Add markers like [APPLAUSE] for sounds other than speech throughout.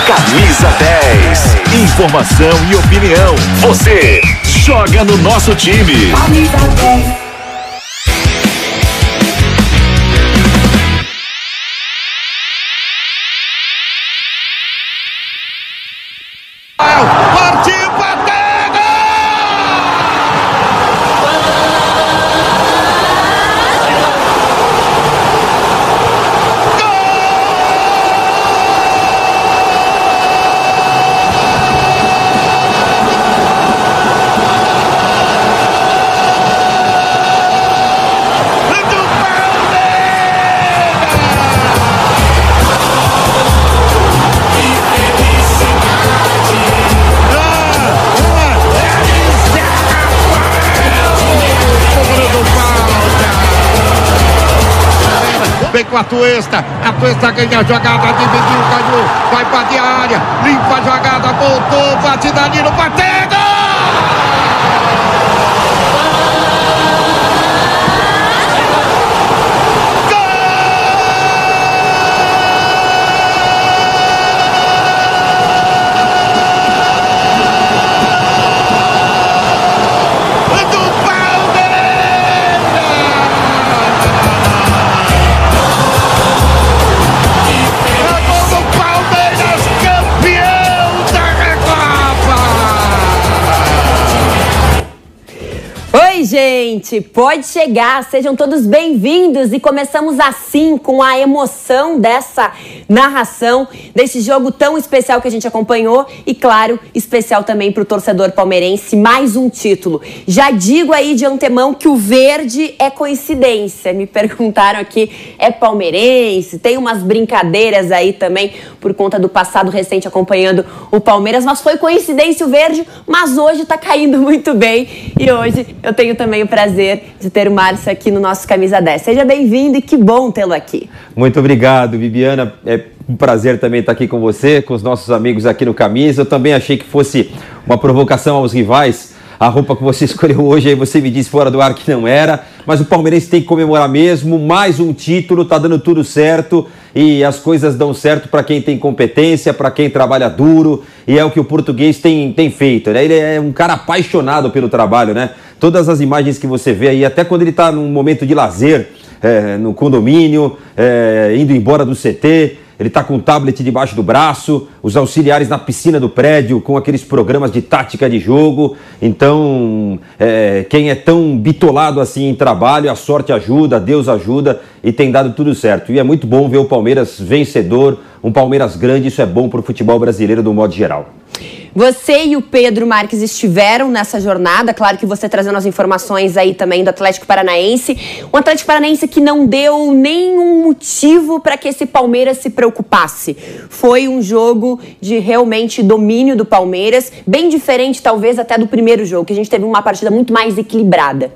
Camisa 10. Informação e opinião. Você joga no nosso time. Camisa 10. Partiu, Vem com a Tuesta, a Tuesta ganha a jogada, dividiu, caiu, vai pra de área, limpa a jogada, voltou, bate Danilo, bateu! Gente! Pode chegar, sejam todos bem-vindos e começamos assim com a emoção dessa narração desse jogo tão especial que a gente acompanhou e, claro, especial também para o torcedor palmeirense, mais um título. Já digo aí de antemão que o verde é coincidência. Me perguntaram aqui, é palmeirense? Tem umas brincadeiras aí também por conta do passado recente acompanhando o Palmeiras, mas foi coincidência o verde, mas hoje tá caindo muito bem e hoje eu tenho também o prazer de ter o Márcio aqui no nosso Camisa 10. Seja bem-vindo e que bom tê-lo aqui. Muito obrigado, Bibiana. É um prazer também estar aqui com você, com os nossos amigos aqui no Camisa. Eu também achei que fosse uma provocação aos rivais. A roupa que você [LAUGHS] escolheu hoje, aí você me disse fora do ar que não era. Mas o Palmeirense tem que comemorar mesmo. Mais um título, tá dando tudo certo. E as coisas dão certo para quem tem competência, para quem trabalha duro. E é o que o português tem, tem feito. Né? Ele é um cara apaixonado pelo trabalho, né? Todas as imagens que você vê aí, até quando ele está num momento de lazer, é, no condomínio, é, indo embora do CT. Ele está com o tablet debaixo do braço, os auxiliares na piscina do prédio, com aqueles programas de tática de jogo. Então, é, quem é tão bitolado assim em trabalho, a sorte ajuda, Deus ajuda e tem dado tudo certo. E é muito bom ver o Palmeiras vencedor, um Palmeiras grande, isso é bom para o futebol brasileiro do modo geral. Você e o Pedro Marques estiveram nessa jornada, claro que você trazendo as informações aí também do Atlético Paranaense. Um Atlético Paranaense que não deu nenhum motivo para que esse Palmeiras se preocupasse. Foi um jogo de realmente domínio do Palmeiras, bem diferente talvez até do primeiro jogo, que a gente teve uma partida muito mais equilibrada.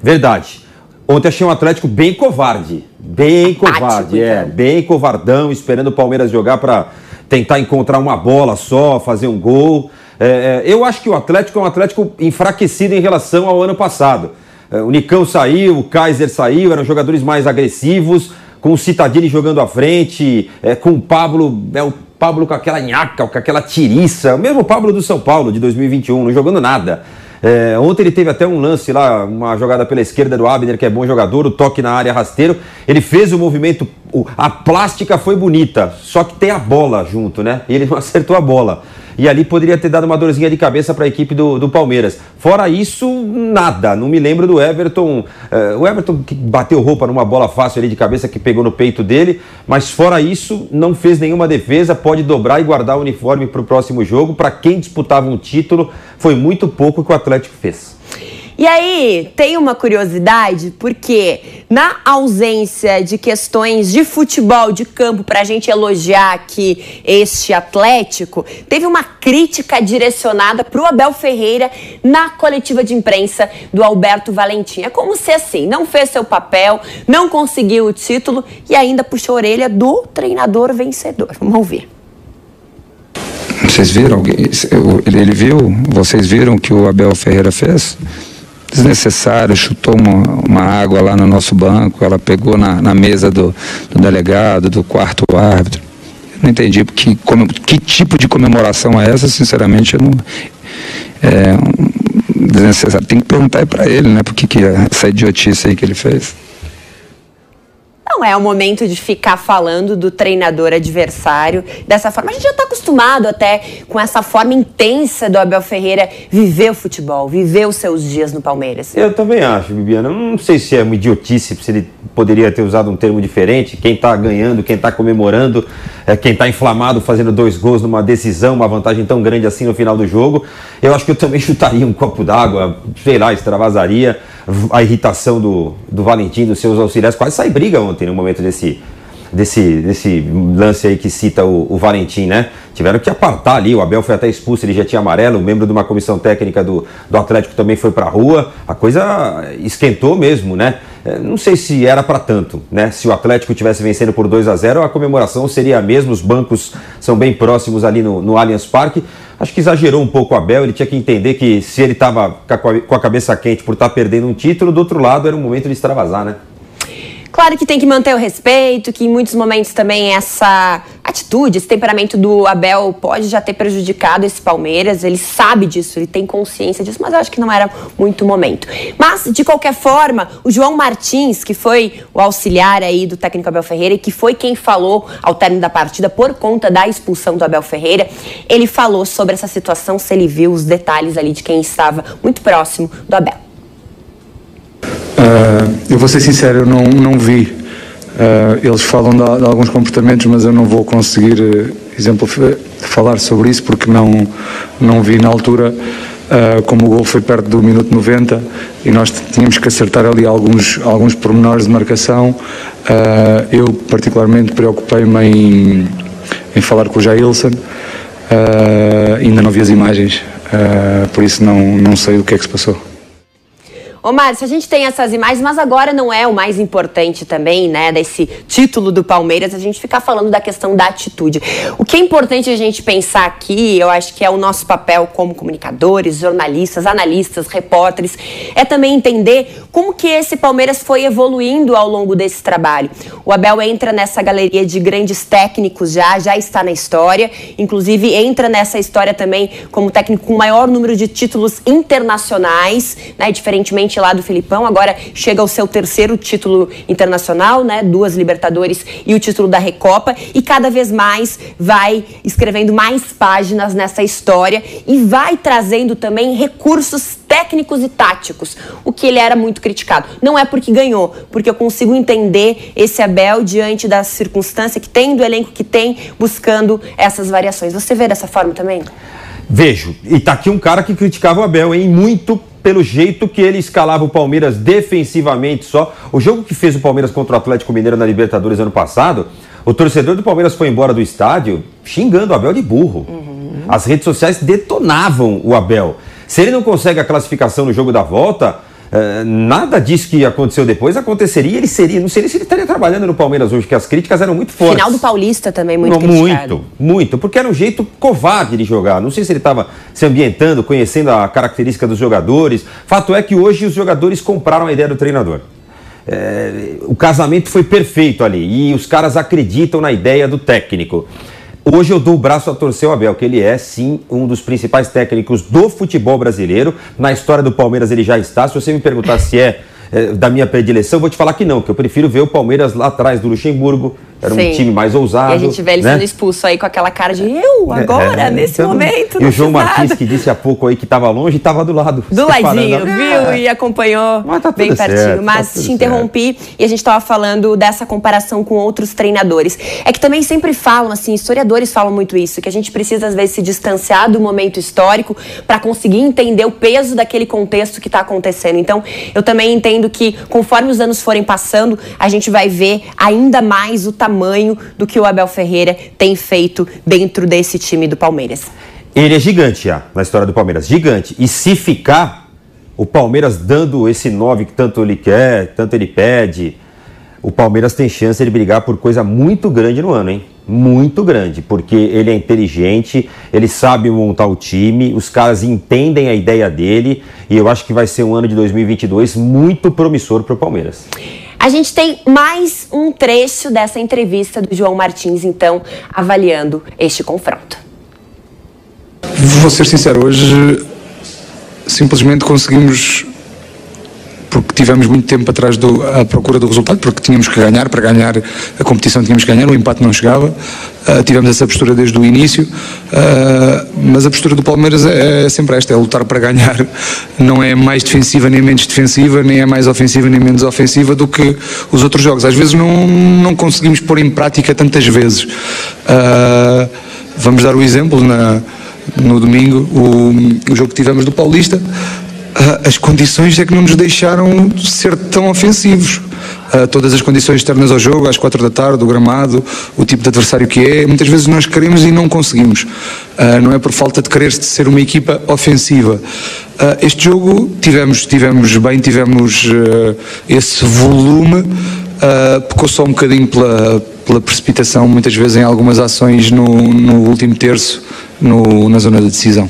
Verdade. Ontem achei um Atlético bem covarde. Bem covarde, é. Bem covardão, esperando o Palmeiras jogar para tentar encontrar uma bola só, fazer um gol. É, eu acho que o Atlético é um Atlético enfraquecido em relação ao ano passado. o Nicão saiu, o Kaiser saiu, eram jogadores mais agressivos, com o Citadini jogando à frente, é, com o Pablo, é, o Pablo com aquela nhaca, com aquela tiriça, o mesmo Pablo do São Paulo de 2021, não jogando nada. É, ontem ele teve até um lance lá, uma jogada pela esquerda do Abner, que é bom jogador, o toque na área rasteiro. Ele fez o movimento, a plástica foi bonita, só que tem a bola junto, né? E ele [LAUGHS] não acertou a bola e ali poderia ter dado uma dorzinha de cabeça para a equipe do, do, Palmeiras. Fora isso, nada. Não me lembro do Everton. Uh, o Everton que bateu roupa numa bola fácil ali de cabeça que pegou no peito dele, mas fora isso, não fez nenhuma defesa. Pode dobrar e guardar o uniforme para o próximo jogo. Para quem disputava um título, foi muito pouco que o Atlético fez. E aí, tem uma curiosidade, porque na ausência de questões de futebol, de campo, para a gente elogiar aqui este Atlético, teve uma crítica direcionada para o Abel Ferreira na coletiva de imprensa do Alberto Valentim. É como se assim, não fez seu papel, não conseguiu o título e ainda puxou a orelha do treinador vencedor. Vamos ouvir. Vocês viram? Ele viu? Vocês viram o que o Abel Ferreira fez? Desnecessário, chutou uma, uma, água lá no nosso banco, ela pegou na, na mesa do, do, delegado, do quarto árbitro. não entendi que, como, que tipo de comemoração é essa, sinceramente, eu não. É desnecessário. Tem que perguntar para ele, né, por que, que essa idiotice aí que ele fez. É o momento de ficar falando do treinador adversário dessa forma. A gente já está acostumado até com essa forma intensa do Abel Ferreira viver o futebol, viver os seus dias no Palmeiras. Eu também acho, Bibiana. Não sei se é uma idiotice, se ele poderia ter usado um termo diferente. Quem está ganhando, quem está comemorando, é, quem está inflamado fazendo dois gols numa decisão, uma vantagem tão grande assim no final do jogo. Eu acho que eu também [LAUGHS] chutaria um copo d'água, sei lá, extravasaria a irritação do, do Valentim, dos seus auxiliares. Quase sai briga ontem no momento desse, desse, desse lance aí que cita o, o, Valentim, né? Tiveram que apartar ali, o Abel foi até expulso, ele já tinha amarelo, um membro de uma comissão técnica do, do Atlético também foi pra rua, a coisa esquentou mesmo, né? É, não sei se era para tanto, né? Se o Atlético tivesse vencendo por 2 a 0 a comemoração seria a mesma, os bancos são bem próximos ali no, no Allianz Parque, acho que exagerou um pouco o Abel, ele tinha que entender que se ele estava com a cabeça quente por estar tá perdendo um título, do outro lado era um momento de extravasar, né? Claro que tem que manter o respeito, que em muitos momentos também essa atitude, esse temperamento do Abel pode já ter prejudicado esse Palmeiras. Ele sabe disso, ele tem consciência disso, mas eu acho que não era muito momento. Mas, de qualquer forma, o João Martins, que foi o auxiliar aí do técnico Abel Ferreira e que foi quem falou ao término da partida por conta da expulsão do Abel Ferreira, ele falou sobre essa situação, se ele viu os detalhes ali de quem estava muito próximo do Abel. Uh, eu vou ser sincero, eu não, não vi. Uh, eles falam de, de, alguns comportamentos, mas eu não vou conseguir, uh, exemplo, falar sobre isso porque não, não vi na altura. Uh, como o gol foi perto do minuto 90 e nós tínhamos que acertar ali alguns, alguns pormenores de marcação, eu particularmente preocupei-me em, em falar com o Jailson, ainda não vi as imagens, por isso não, não sei o que é que se passou. Ô, Márcio, a gente tem essas imagens, mas agora não é o mais importante também, né, desse título do Palmeiras, a gente ficar falando da questão da atitude. O que é importante a gente pensar aqui, eu acho que é o nosso papel como comunicadores, jornalistas, analistas, repórteres, é também entender como que esse Palmeiras foi evoluindo ao longo desse trabalho. O Abel entra nessa galeria de grandes técnicos já, já está na história, inclusive entra nessa história também como técnico com maior número de títulos internacionais, né, diferentemente lá do Filipão, agora chega ao seu terceiro título internacional, né? Duas Libertadores e o título da Recopa, e cada vez mais vai escrevendo mais páginas nessa história e vai trazendo também recursos técnicos e táticos, o que ele era muito criticado. Não é porque ganhou, porque eu consigo entender esse Abel diante da circunstância que tem, do elenco que tem, buscando essas variações. Você vê dessa forma também? Vejo. E tá aqui um cara que criticava o Abel, hein? Muito pelo jeito que ele escalava o Palmeiras defensivamente só. O jogo que fez o Palmeiras contra o Atlético Mineiro na Libertadores ano passado, o torcedor do Palmeiras foi embora do estádio xingando o Abel de burro. Uhum. As redes sociais detonavam o Abel. Se ele não consegue a classificação no jogo da volta, Uh, nada disso que aconteceu depois aconteceria, ele seria, não sei se ele estaria trabalhando no Palmeiras hoje, que as críticas eram muito fortes. Final do Paulista também muito não, Muito, muito, porque era um jeito covarde de jogar. Não sei se ele estava se ambientando, conhecendo a característica dos jogadores. Fato é que hoje os jogadores compraram a ideia do treinador. É, o casamento foi perfeito ali e os caras acreditam na ideia do técnico. Hoje eu dou o braço a torcer o Abel, que ele é sim um dos principais técnicos do futebol brasileiro. Na história do Palmeiras ele já está. Se você me perguntar se é, é da minha predileção, eu vou te falar que não, que eu prefiro ver o Palmeiras lá atrás do Luxemburgo, era Sim. um time mais ousado. E a gente vê ele né? sendo expulso aí com aquela cara de eu, agora, é, nesse então, momento. E o João Martins, que disse há pouco aí que estava longe, estava do lado. [LAUGHS] Do ladinho, viu? E acompanhou Mas tá bem pertinho. Certo, tá Mas tá te interrompi certo. e a gente estava falando dessa comparação com outros treinadores. É que também sempre falam, assim, historiadores falam muito isso, que a gente precisa às vezes se distanciar do momento histórico para conseguir entender o peso daquele contexto que está acontecendo. Então, eu também entendo que conforme os anos forem passando, a gente vai ver ainda mais o tamanho tamanho do que o Abel Ferreira tem feito dentro desse time do Palmeiras. Ele é gigante já na história do Palmeiras, gigante. E se ficar, o Palmeiras dando esse 9 que tanto ele quer, tanto ele pede, o Palmeiras tem chance de brigar por coisa muito grande no ano, hein? Muito grande, porque ele é inteligente, ele sabe montar o time, os caras entendem a ideia dele e eu acho que vai ser um ano de 2022 muito promissor para o Palmeiras. A gente tem mais um trecho dessa entrevista do João Martins, então, avaliando este confronto. Vou ser sincero, hoje simplesmente conseguimos porque tivemos muito tempo atrás do, à procura do resultado, porque tínhamos que ganhar, para ganhar a competição tínhamos que ganhar, o empate não chegava, uh, tivemos essa postura desde o início, uh, mas a postura do Palmeiras é, é, sempre esta, é lutar para ganhar, não é mais defensiva nem menos defensiva, nem é mais ofensiva nem menos ofensiva do que os outros jogos, às vezes não, não conseguimos pôr em prática tantas vezes. Uh, vamos dar o exemplo na no domingo, o, o jogo que tivemos do Paulista, as condições é que não nos deixaram ser tão ofensivos. Uh, todas as condições externas ao jogo, às quatro da tarde, o gramado, o tipo de adversário que é, muitas vezes nós queremos e não conseguimos. Uh, não é por falta de querer ser uma equipa ofensiva. Este jogo tivemos, tivemos bem, tivemos esse volume, pecou só um bocadinho pela, pela precipitação, muitas vezes em algumas ações no, no último terço, no, na zona da decisão.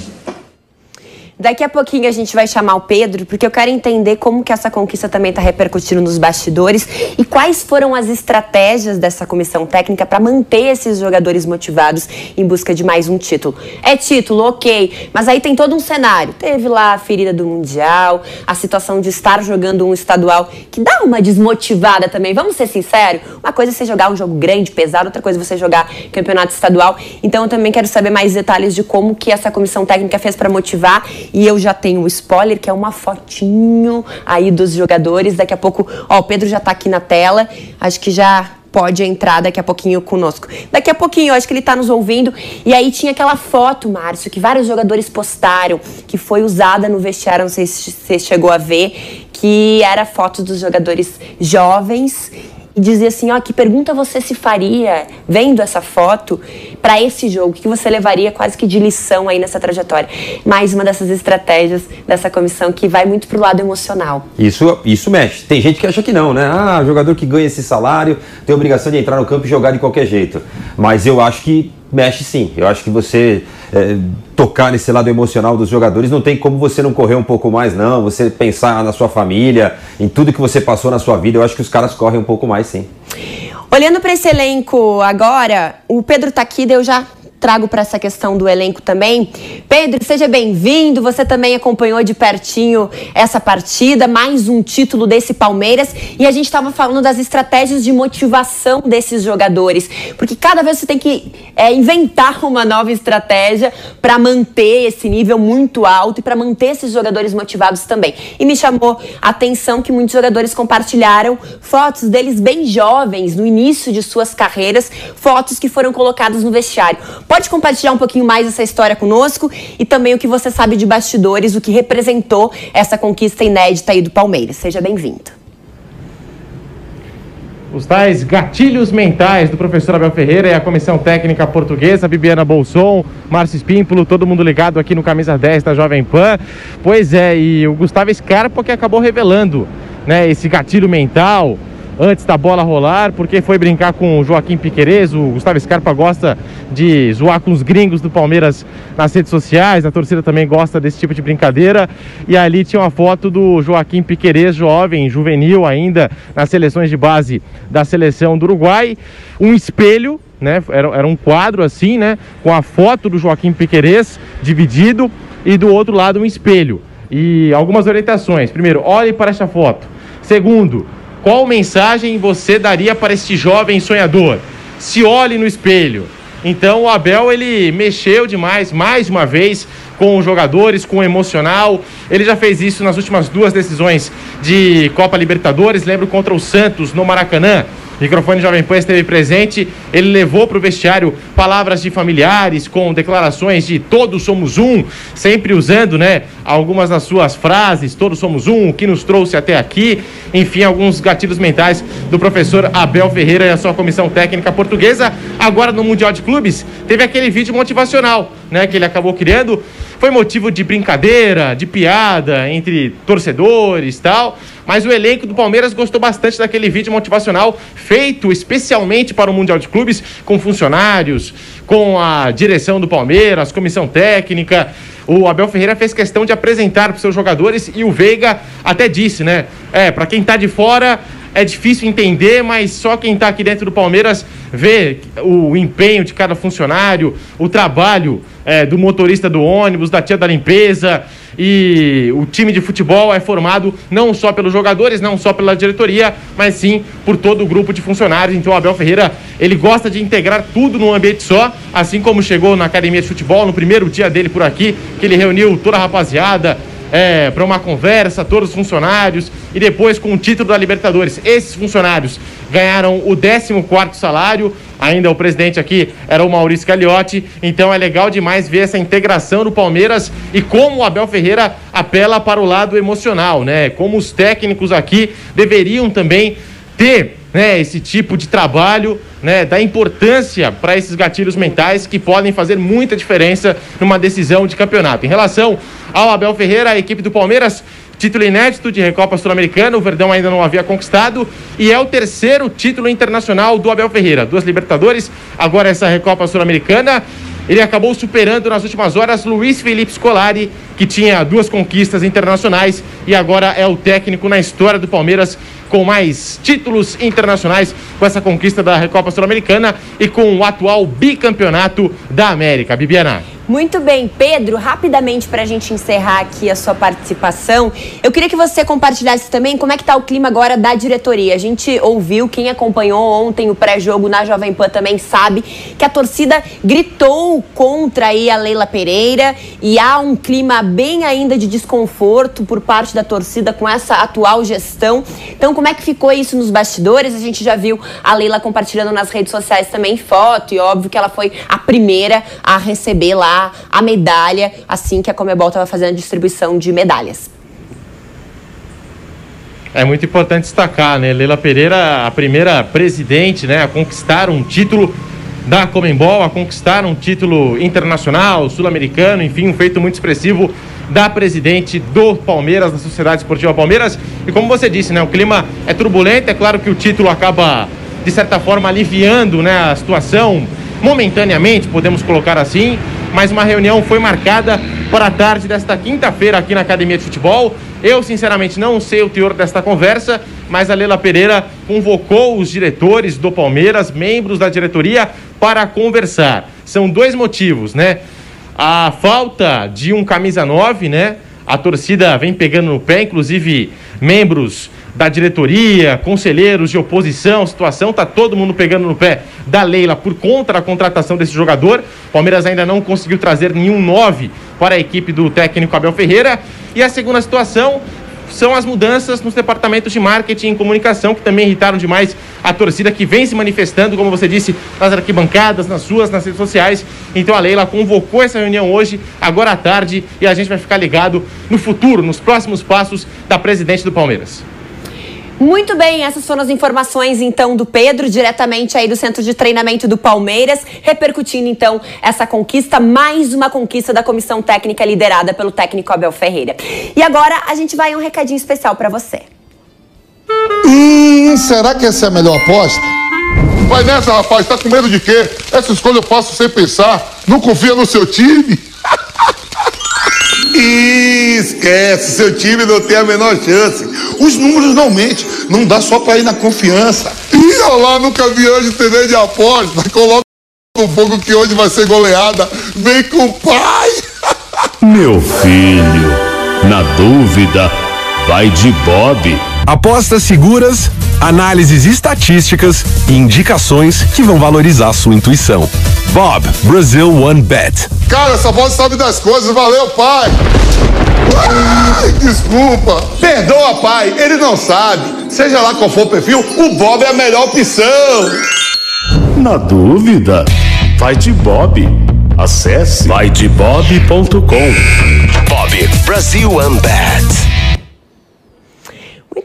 Daqui a pouquinho a gente vai chamar o Pedro, porque eu quero entender como que essa conquista também está repercutindo nos bastidores e quais foram as estratégias dessa comissão técnica para manter esses jogadores motivados em busca de mais um título. É título, ok, mas aí tem todo um cenário. Teve lá a ferida do Mundial, a situação de estar jogando um estadual que dá uma desmotivada também. Vamos ser sinceros? Uma coisa é você jogar um jogo grande, pesado, outra coisa é você jogar campeonato estadual. Então eu também quero saber mais detalhes de como que essa comissão técnica fez para motivar e eu já tenho o spoiler, que é uma fotinho aí dos jogadores. Daqui a pouco, ó, o Pedro já tá aqui na tela. Acho que já pode entrar daqui a pouquinho conosco. Daqui a pouquinho, acho que ele está nos ouvindo. E aí tinha aquela foto, Márcio, que vários jogadores postaram, que foi usada no vestiário, não sei se você chegou a ver, que era foto dos jogadores jovens e dizer assim, ó, que pergunta você se faria vendo essa foto para esse jogo? O que você levaria quase que de lição aí nessa trajetória? Mais uma dessas estratégias dessa comissão que vai muito pro lado emocional. Isso, isso mexe. Tem gente que acha que não, né? Ah, jogador que ganha esse salário tem a obrigação de entrar no campo e jogar de qualquer jeito. Mas eu acho que mexe sim. Eu acho que você é, tocar nesse lado emocional dos jogadores não tem como você não correr um pouco mais, não. Você pensar na sua família, em tudo que você passou na sua vida. Eu acho que os caras correm um pouco mais sim. Olhando para esse elenco agora, o Pedro aqui, eu já trago para essa questão do elenco também. Pedro, seja bem-vindo. Você também acompanhou de pertinho essa partida, mais um título desse Palmeiras. E a gente estava falando das estratégias de motivação desses jogadores, porque cada vez você tem que é, inventar uma nova estratégia para manter esse nível muito alto e para manter esses jogadores motivados também. E me chamou a atenção que muitos jogadores compartilharam fotos deles bem jovens, no início de suas carreiras, fotos que foram colocadas no vestiário. Pode compartilhar um pouquinho mais essa história conosco e também o que você sabe de bastidores, o que representou essa conquista inédita aí do Palmeiras. Seja bem-vindo. os tais gatilhos mentais do professor Abel Ferreira e a comissão técnica portuguesa, Bibiana Bolson, Márcio Espímpolo, todo mundo ligado aqui no Camisa 10 da Jovem Pan. Pois é, e o Gustavo Scarpa que acabou revelando né, esse gatilho mental, antes da bola rolar, porque foi brincar com o Joaquim Piquerez. O Gustavo Scarpa gosta de zoar com os gringos do Palmeiras nas redes sociais, a torcida também gosta desse tipo de brincadeira. E ali tinha uma foto do Joaquim Piquerez, jovem, juvenil ainda, nas seleções de base da seleção do Uruguai. Um espelho né? Era, era, um quadro assim, né? Com a foto do Joaquim Piquerez dividido e do outro lado um espelho. E algumas orientações. Primeiro, olhe para esta foto. Segundo, qual mensagem você daria para este jovem sonhador? Se olhe no espelho. Então o Abel ele mexeu demais, mais uma vez, com os jogadores, com o emocional. Ele já fez isso nas últimas duas decisões de Copa Libertadores. Lembro contra o Santos no Maracanã microfone Jovem Pan esteve presente. Ele levou para o vestiário palavras de familiares com declarações de todos somos um, sempre usando, né, algumas das suas frases, todos somos um, o que nos trouxe até aqui. Enfim, alguns gatilhos mentais do professor Abel Ferreira e a sua comissão técnica portuguesa. Agora no Mundial de Clubes, teve aquele vídeo motivacional, né, que ele acabou criando. Foi motivo de brincadeira, de piada entre torcedores tal. Mas o elenco do Palmeiras gostou bastante daquele vídeo motivacional feito especialmente para o Mundial de Clubes, com funcionários, com a direção do Palmeiras, comissão técnica. O Abel Ferreira fez questão de apresentar para os seus jogadores e o Veiga até disse, né? É, para quem está de fora é difícil entender, mas só quem está aqui dentro do Palmeiras vê o empenho de cada funcionário, o trabalho é, do motorista do ônibus, da tia da limpeza. E o time de futebol é formado não só pelos jogadores, não só pela diretoria, mas sim por todo o grupo de funcionários. Então o Abel Ferreira, ele gosta de integrar tudo num ambiente só, assim como chegou na academia de futebol, no primeiro dia dele por aqui, que ele reuniu toda a rapaziada, é, para uma conversa, todos os funcionários, e depois com o título da Libertadores. Esses funcionários ganharam o 14 salário, ainda o presidente aqui era o Maurício Gagliotti, então é legal demais ver essa integração do Palmeiras e como o Abel Ferreira apela para o lado emocional, né? Como os técnicos aqui deveriam também ter né, esse tipo de trabalho, né, da importância para esses gatilhos mentais que podem fazer muita diferença numa decisão de campeonato. Em relação ao Abel Ferreira, a equipe do Palmeiras, título inédito de Recopa Sul-Americana, o Verdão ainda não havia conquistado e é o terceiro título internacional do Abel Ferreira. Duas Libertadores, agora essa Recopa Sul-Americana. Ele acabou superando nas últimas horas Luiz Felipe Scolari, que tinha duas conquistas internacionais e agora é o técnico na história do Palmeiras com mais títulos internacionais com essa conquista da Recopa Sul-Americana e com o atual bicampeonato da América. Bibiana. Muito bem, Pedro, rapidamente para a gente encerrar aqui a sua participação, eu queria que você compartilhasse também como é que está o clima agora da diretoria. A gente ouviu, quem acompanhou ontem o pré-jogo na Jovem Pan também sabe que a torcida gritou contra aí a Leila Pereira e há um clima bem ainda de desconforto por parte da torcida com essa atual gestão. Então, como é que ficou isso nos bastidores? A gente já viu a Leila compartilhando nas redes sociais também foto e óbvio que ela foi a primeira a receber lá a medalha assim que a Comebol estava fazendo a distribuição de medalhas. É muito importante destacar, né? Leila Pereira, a primeira presidente, né, a conquistar um título da Comembol, a conquistar um título internacional, sul-americano, enfim, um feito muito expressivo da presidente do Palmeiras, da Sociedade Esportiva Palmeiras. E como você disse, né, o clima é turbulento, é claro que o título acaba de certa forma aliviando, né, a situação momentaneamente, podemos colocar assim, mas uma reunião foi marcada para a tarde desta quinta-feira aqui na Academia de Futebol. Eu, sinceramente, não sei o teor desta conversa, mas a Leila Pereira convocou os diretores do Palmeiras, membros da diretoria, para conversar. São dois motivos, né? A falta de um camisa 9, né? A torcida vem pegando no pé, inclusive membros da diretoria, conselheiros de oposição, situação, tá todo mundo pegando no pé da Leila por conta da contratação desse jogador. Palmeiras ainda não conseguiu trazer nenhum 9 para a equipe do técnico Abel Ferreira. E a segunda situação são as mudanças nos departamentos de marketing e comunicação, que também irritaram demais a torcida que vem se manifestando, como você disse, nas arquibancadas, nas suas, nas redes sociais. Então a Leila convocou essa reunião hoje, agora à tarde, e a gente vai ficar ligado no futuro, nos próximos passos da presidente do Palmeiras. Muito bem, essas foram as informações então do Pedro, diretamente aí do centro de treinamento do Palmeiras, repercutindo então essa conquista, mais uma conquista da comissão técnica liderada pelo técnico Abel Ferreira. E agora a gente vai um recadinho especial para você. Hum, será que essa é a melhor aposta? Vai nessa, rapaz, tá com medo de quê? Essa escolha eu faço sem pensar. Não confia no seu time? Esquece, seu time não tem a menor chance. Os números não mentem, não dá só pra ir na confiança. Ih, olha lá, nunca vi hoje TV de aposta. Coloca um pouco que hoje vai ser goleada. Vem com o pai. Meu filho, na dúvida, vai de Bob. Apostas seguras, análises estatísticas e indicações que vão valorizar sua intuição. Bob, Brazil One Bet. Cara, essa voz sabe das coisas. Valeu, pai. Ai, desculpa. Perdoa, pai. Ele não sabe. Seja lá qual for o perfil, o Bob é a melhor opção. Na dúvida, vai de Bob. Acesse vaidebob.com. Bob Brasil One Bet.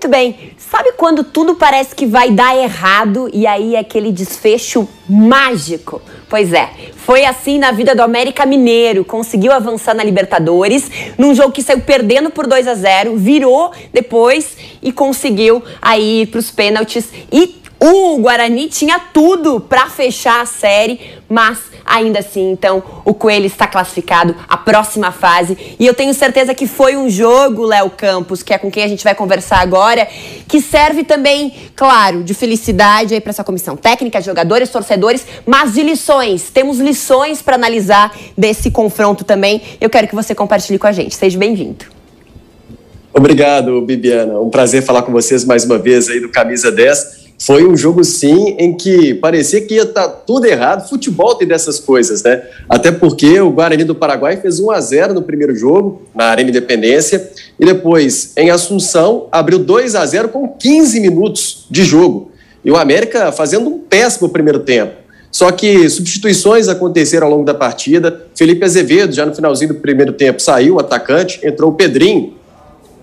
Muito bem. Sabe quando tudo parece que vai dar errado e aí é aquele desfecho mágico? Pois é, foi assim na vida do América Mineiro. Conseguiu avançar na Libertadores, num jogo que saiu perdendo por 2 a 0 virou depois e conseguiu aí ir para os pênaltis. E o Guarani tinha tudo para fechar a série, mas ainda assim, então, o Coelho está classificado à próxima fase. E eu tenho certeza que foi um jogo, Léo Campos, que é com quem a gente vai conversar agora, que serve também, claro, de felicidade aí para essa comissão técnica, jogadores, torcedores, mas de lições. Temos lições para analisar desse confronto também. Eu quero que você compartilhe com a gente. Seja bem-vindo. Obrigado, Bibiana. Um prazer falar com vocês mais uma vez aí do Camisa 10 foi um jogo, sim, em que parecia que ia estar tá tudo errado. Futebol tem dessas coisas, né? Até porque o Guarani do Paraguai fez 1 a 0 no primeiro jogo, na Arena Independência, e depois, em Assunção, abriu 2 a 0 com 15 minutos de jogo. E o América fazendo um péssimo primeiro tempo. Só que substituições aconteceram ao longo da partida. Felipe Azevedo, já no finalzinho do primeiro tempo, saiu, o atacante, entrou o Pedrinho,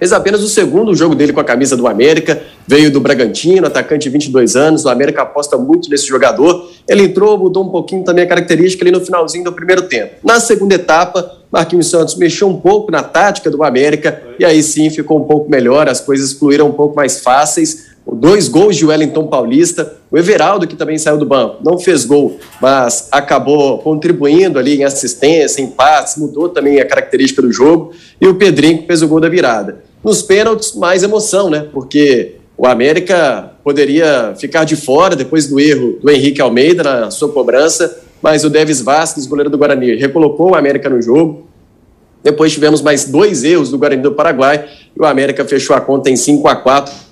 Fez apenas o segundo jogo dele com a camisa do América, veio do Bragantino, atacante de 22 anos. O América aposta muito nesse jogador. Ele entrou, mudou um pouquinho também a característica ali no finalzinho do primeiro tempo. Na segunda etapa, Marquinhos Santos mexeu um pouco na tática do América e aí sim ficou um pouco melhor, as coisas fluíram um pouco mais fáceis. Dois gols de Wellington Paulista, o Everaldo, que também saiu do banco, não fez gol, mas acabou contribuindo ali em assistência, em passes, mudou também a característica do jogo, e o Pedrinho que fez o gol da virada. Nos pênaltis, mais emoção, né? Porque o América poderia ficar de fora depois do erro do Henrique Almeida na sua cobrança, mas o Devis Vasquez, goleiro do Guarani, recolocou o América no jogo. Depois tivemos mais dois erros do Guarani do Paraguai e o América fechou a conta em 5 a 4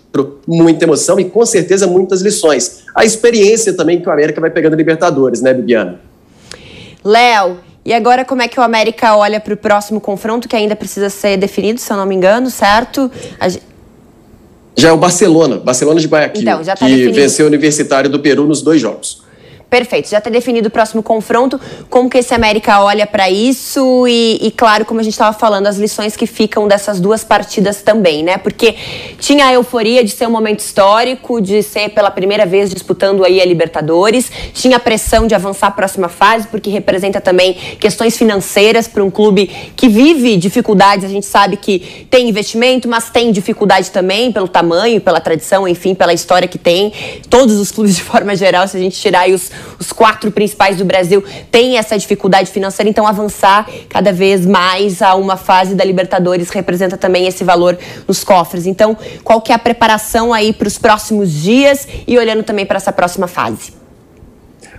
muita emoção e com certeza muitas lições. A experiência também que o América vai pegando Libertadores, né, Bibiana? Léo, e agora como é que o América olha para o próximo confronto que ainda precisa ser definido, se eu não me engano, certo? A... Já é o Barcelona, Barcelona de Guayaquil, então, tá que definido. venceu o Universitário do Peru nos dois jogos. Perfeito, já está definido o próximo confronto. Como que esse América olha para isso? E, e, claro, como a gente estava falando, as lições que ficam dessas duas partidas também, né? Porque tinha a euforia de ser um momento histórico, de ser pela primeira vez disputando aí a Libertadores, tinha a pressão de avançar a próxima fase, porque representa também questões financeiras para um clube que vive dificuldades. A gente sabe que tem investimento, mas tem dificuldade também pelo tamanho, pela tradição, enfim, pela história que tem. Todos os clubes de forma geral, se a gente tirar aí os os quatro principais do Brasil têm essa dificuldade financeira, então avançar cada vez mais a uma fase da Libertadores representa também esse valor nos cofres. Então, qual que é a preparação aí para os próximos dias e olhando também para essa próxima fase?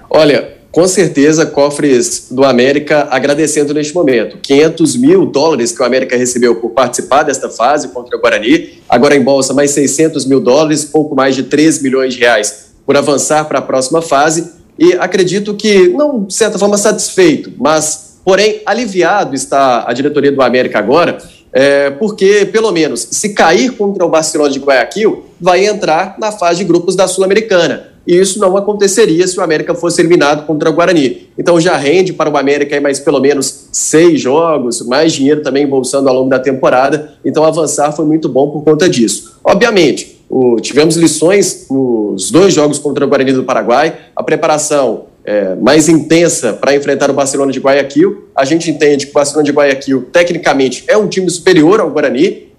Olha, com certeza, cofres do América agradecendo neste momento. 500 mil dólares que o América recebeu por participar desta fase contra o Guarani. Agora em bolsa, mais 600 mil dólares, pouco mais de 3 milhões de reais por avançar para a próxima fase e acredito que, não de certa forma, satisfeito, mas, porém, aliviado está a diretoria do América agora, é, porque, pelo menos, se cair contra o Barcelona de Guayaquil, vai entrar na fase de grupos da Sul-Americana. E isso não aconteceria se o América fosse eliminado contra o Guarani. Então já rende para o América mais pelo menos seis jogos, mais dinheiro também embolsando ao longo da temporada. Então avançar foi muito bom por conta disso. Obviamente, o, tivemos lições nos dois jogos contra o Guarani do Paraguai, a preparação é, mais intensa para enfrentar o Barcelona de Guayaquil. A gente entende que o Barcelona de Guayaquil, tecnicamente, é um time superior ao Guarani,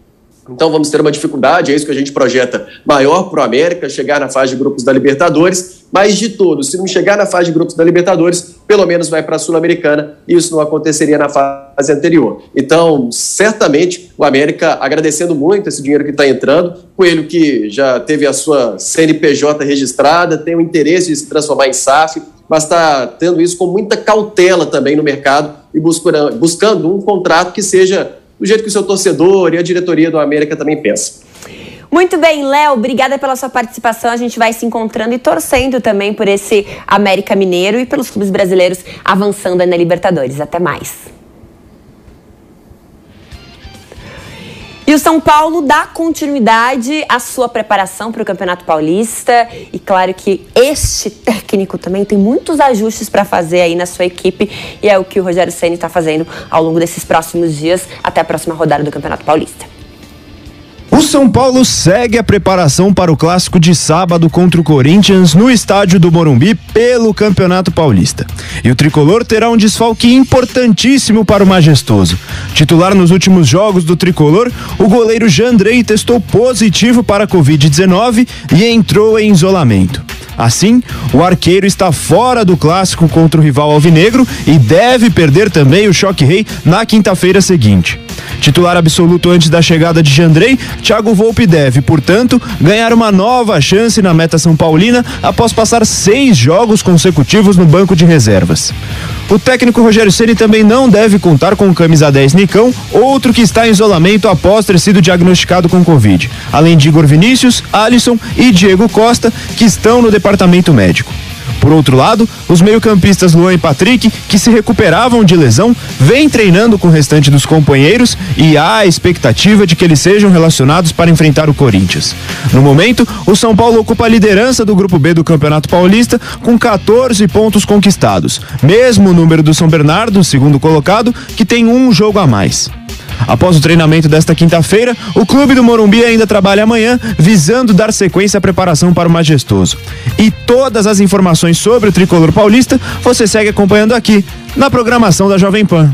então vamos ter uma dificuldade, é isso que a gente projeta maior para o América, chegar na fase de grupos da Libertadores, mas de todos, se não chegar na fase de grupos da Libertadores, pelo menos vai para a Sul-Americana, e isso não aconteceria na fase anterior. Então, certamente, o América agradecendo muito esse dinheiro que está entrando, Coelho que já teve a sua CNPJ registrada, tem o interesse de se transformar em SAF, mas está tendo isso com muita cautela também no mercado e buscando um contrato que seja do jeito que o seu torcedor e a diretoria do América também pensa. Muito bem, Léo, obrigada pela sua participação. A gente vai se encontrando e torcendo também por esse América Mineiro e pelos clubes brasileiros avançando aí na Libertadores. Até mais. E o São Paulo dá continuidade à sua preparação para o Campeonato Paulista. E claro que este técnico também tem muitos ajustes para fazer aí na sua equipe. E é o que o Rogério Ceni está fazendo ao longo desses próximos dias, até a próxima rodada do Campeonato Paulista. O São Paulo segue a preparação para o clássico de sábado contra o Corinthians no estádio do Morumbi pelo Campeonato Paulista. E o tricolor terá um desfalque importantíssimo para o majestoso. Titular nos últimos jogos do tricolor, o goleiro Jandrei testou positivo para a Covid-19 e entrou em isolamento. Assim, o arqueiro está fora do clássico contra o rival alvinegro e deve perder também o choque rei na quinta-feira seguinte. Titular absoluto antes da chegada de Jandrei, Thiago Volpe deve, portanto, ganhar uma nova chance na meta São Paulina após passar seis jogos consecutivos no banco de reservas. O técnico Rogério Ceni também não deve contar com o camisa 10 Nicão, outro que está em isolamento após ter sido diagnosticado com Covid, além de Igor Vinícius, Alisson e Diego Costa, que estão no departamento médico. Por outro lado, os meio-campistas Luan e Patrick, que se recuperavam de lesão, vêm treinando com o restante dos companheiros e há a expectativa de que eles sejam relacionados para enfrentar o Corinthians. No momento, o São Paulo ocupa a liderança do Grupo B do Campeonato Paulista com 14 pontos conquistados, mesmo número do São Bernardo, segundo colocado, que tem um jogo a mais. Após o treinamento desta quinta-feira, o clube do Morumbi ainda trabalha amanhã, visando dar sequência à preparação para o Majestoso. E todas as informações sobre o tricolor paulista você segue acompanhando aqui, na programação da Jovem Pan.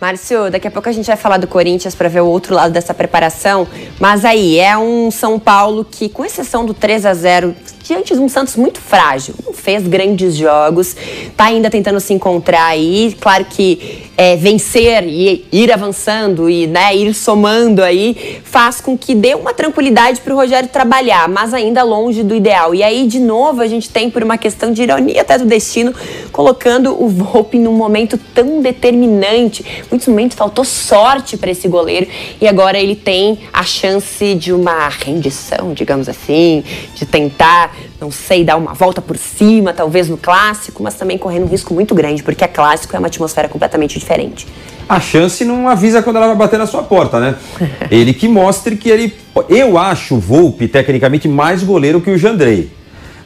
Márcio, daqui a pouco a gente vai falar do Corinthians para ver o outro lado dessa preparação. Mas aí, é um São Paulo que, com exceção do 3 a 0 diante de um Santos muito frágil, não fez grandes jogos, tá ainda tentando se encontrar aí. Claro que é, vencer e ir avançando e né, ir somando aí faz com que dê uma tranquilidade para o Rogério trabalhar, mas ainda longe do ideal. E aí, de novo, a gente tem, por uma questão de ironia até do destino, colocando o Volpe num momento tão determinante. Muitos momentos faltou sorte para esse goleiro e agora ele tem a chance de uma rendição, digamos assim, de tentar, não sei, dar uma volta por cima, talvez no clássico, mas também correndo um risco muito grande, porque a clássico é uma atmosfera completamente diferente diferente. A chance não avisa quando ela vai bater na sua porta, né? [LAUGHS] ele que mostre que ele. Eu acho o Volpe, tecnicamente, mais goleiro que o Jandrei.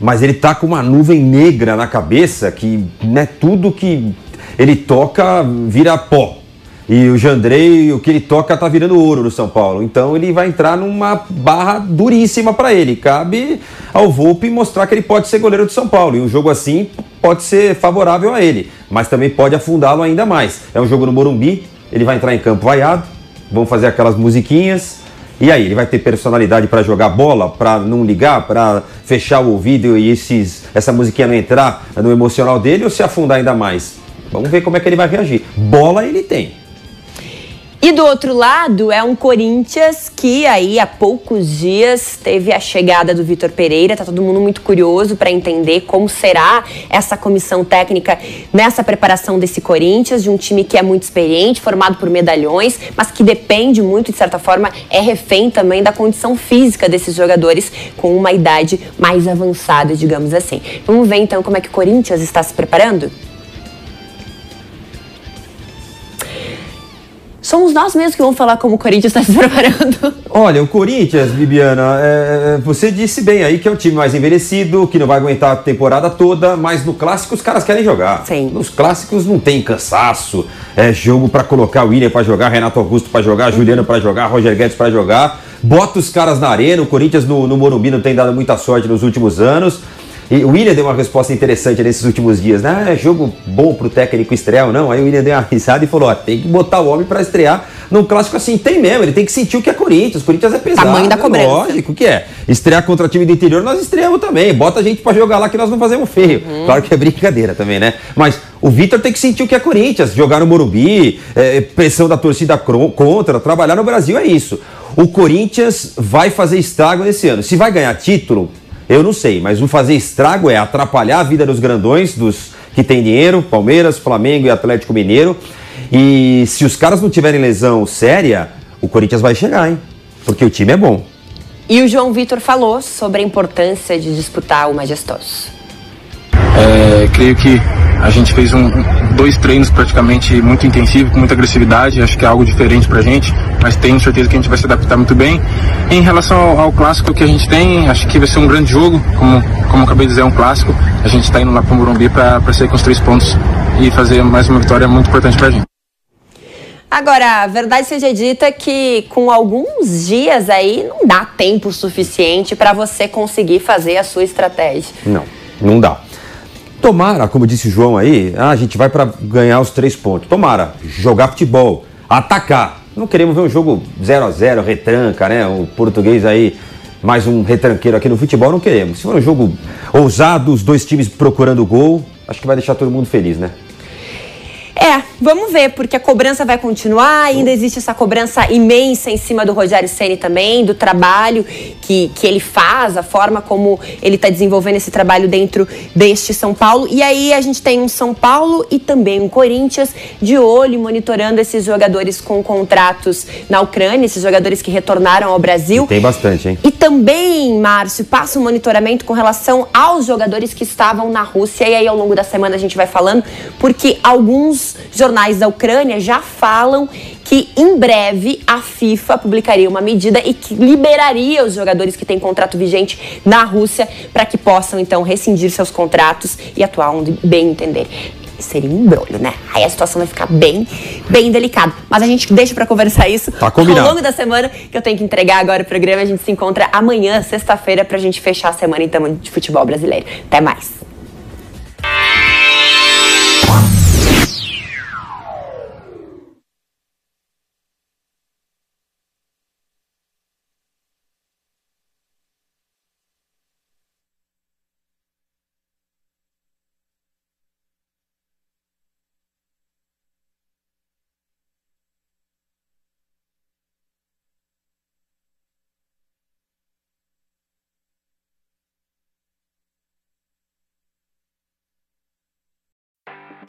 Mas ele tá com uma nuvem negra na cabeça que né, tudo que ele toca vira pó. E o Jandrei, o que ele toca tá virando ouro no São Paulo. Então ele vai entrar numa barra duríssima para ele. Cabe ao Volpe mostrar que ele pode ser goleiro do São Paulo. E um jogo assim pode ser favorável a ele, mas também pode afundá-lo ainda mais. É um jogo no Morumbi, ele vai entrar em campo vaiado, vão fazer aquelas musiquinhas. E aí, ele vai ter personalidade para jogar bola, para não ligar, para fechar o ouvido e esses, essa musiquinha não entrar no emocional dele ou se afundar ainda mais? Vamos ver como é que ele vai reagir. Bola ele tem. E do outro lado é um Corinthians que aí há poucos dias teve a chegada do Vitor Pereira. Tá todo mundo muito curioso para entender como será essa comissão técnica nessa preparação desse Corinthians, de um time que é muito experiente, formado por medalhões, mas que depende muito, de certa forma, é refém também da condição física desses jogadores com uma idade mais avançada, digamos assim. Vamos ver então como é que o Corinthians está se preparando? Somos nós mesmos que vamos falar como o Corinthians está se preparando. Olha, o Corinthians, Bibiana, é, você disse bem aí que é um time mais envelhecido, que não vai aguentar a temporada toda, mas no clássico os caras querem jogar. Sim. Nos clássicos não tem cansaço, é jogo para colocar o William para jogar, Renato Augusto para jogar, Juliano para jogar, Roger Guedes para jogar. Bota os caras na arena, o Corinthians no, no Morumbi não tem dado muita sorte nos últimos anos. E o William deu uma resposta interessante nesses últimos dias, né? Ah, é jogo bom pro técnico estrear ou não? Aí o William deu uma risada e falou: ó, tem que botar o homem para estrear num clássico assim. Tem mesmo, ele tem que sentir o que é Corinthians. Corinthians é pesado. Tamanho da é cobrança. Lógico que é. Estrear contra time do interior, nós estreamos também. Bota a gente para jogar lá que nós não fazemos feio. Claro que é brincadeira também, né? Mas o Vitor tem que sentir o que é Corinthians, jogar no Morumbi, é, pressão da torcida contra, trabalhar no Brasil é isso. O Corinthians vai fazer estrago nesse ano. Se vai ganhar título, eu não sei, mas o fazer estrago é atrapalhar a vida dos grandões, dos que têm dinheiro, Palmeiras, Flamengo e Atlético Mineiro. E se os caras não tiverem lesão séria, o Corinthians vai chegar, hein? Porque o time é bom. E o João Vitor falou sobre a importância de disputar o majestoso. É, creio que a gente fez um, dois treinos praticamente muito intensivos, com muita agressividade. Acho que é algo diferente pra gente, mas tenho certeza que a gente vai se adaptar muito bem. Em relação ao, ao clássico que a gente tem, acho que vai ser um grande jogo. Como, como acabei de dizer, é um clássico. A gente está indo lá pro Morumbi pra pra sair com os três pontos e fazer mais uma vitória muito importante pra gente. Agora, a verdade seja dita que com alguns dias aí não dá tempo suficiente para você conseguir fazer a sua estratégia. Não, não dá. Tomara, como disse o João aí, ah, a gente vai para ganhar os três pontos. Tomara, jogar futebol, atacar. Não queremos ver um jogo 0 a 0 retranca, né? O português aí, mais um retranqueiro aqui no futebol, não queremos. Se for um jogo ousado, os dois times procurando gol, acho que vai deixar todo mundo feliz, né? Vamos ver, porque a cobrança vai continuar, ainda existe essa cobrança imensa em cima do Rogério Ceni também, do trabalho que, que ele faz, a forma como ele está desenvolvendo esse trabalho dentro deste São Paulo. E aí a gente tem um São Paulo e também um Corinthians de olho, monitorando esses jogadores com contratos na Ucrânia, esses jogadores que retornaram ao Brasil. Tem bastante, hein? E também, Márcio, passa um monitoramento com relação aos jogadores que estavam na Rússia. E aí, ao longo da semana, a gente vai falando, porque alguns jornais da Ucrânia já falam que em breve a FIFA publicaria uma medida e que liberaria os jogadores que têm contrato vigente na Rússia para que possam, então, rescindir seus contratos e atuar onde bem entender. Seria um embrulho, né? Aí a situação vai ficar bem, bem delicada. Mas a gente deixa para conversar isso Tá ao longo da semana, que eu tenho que entregar agora o programa. A gente se encontra amanhã, sexta-feira, pra gente fechar a semana então de futebol brasileiro. Até mais.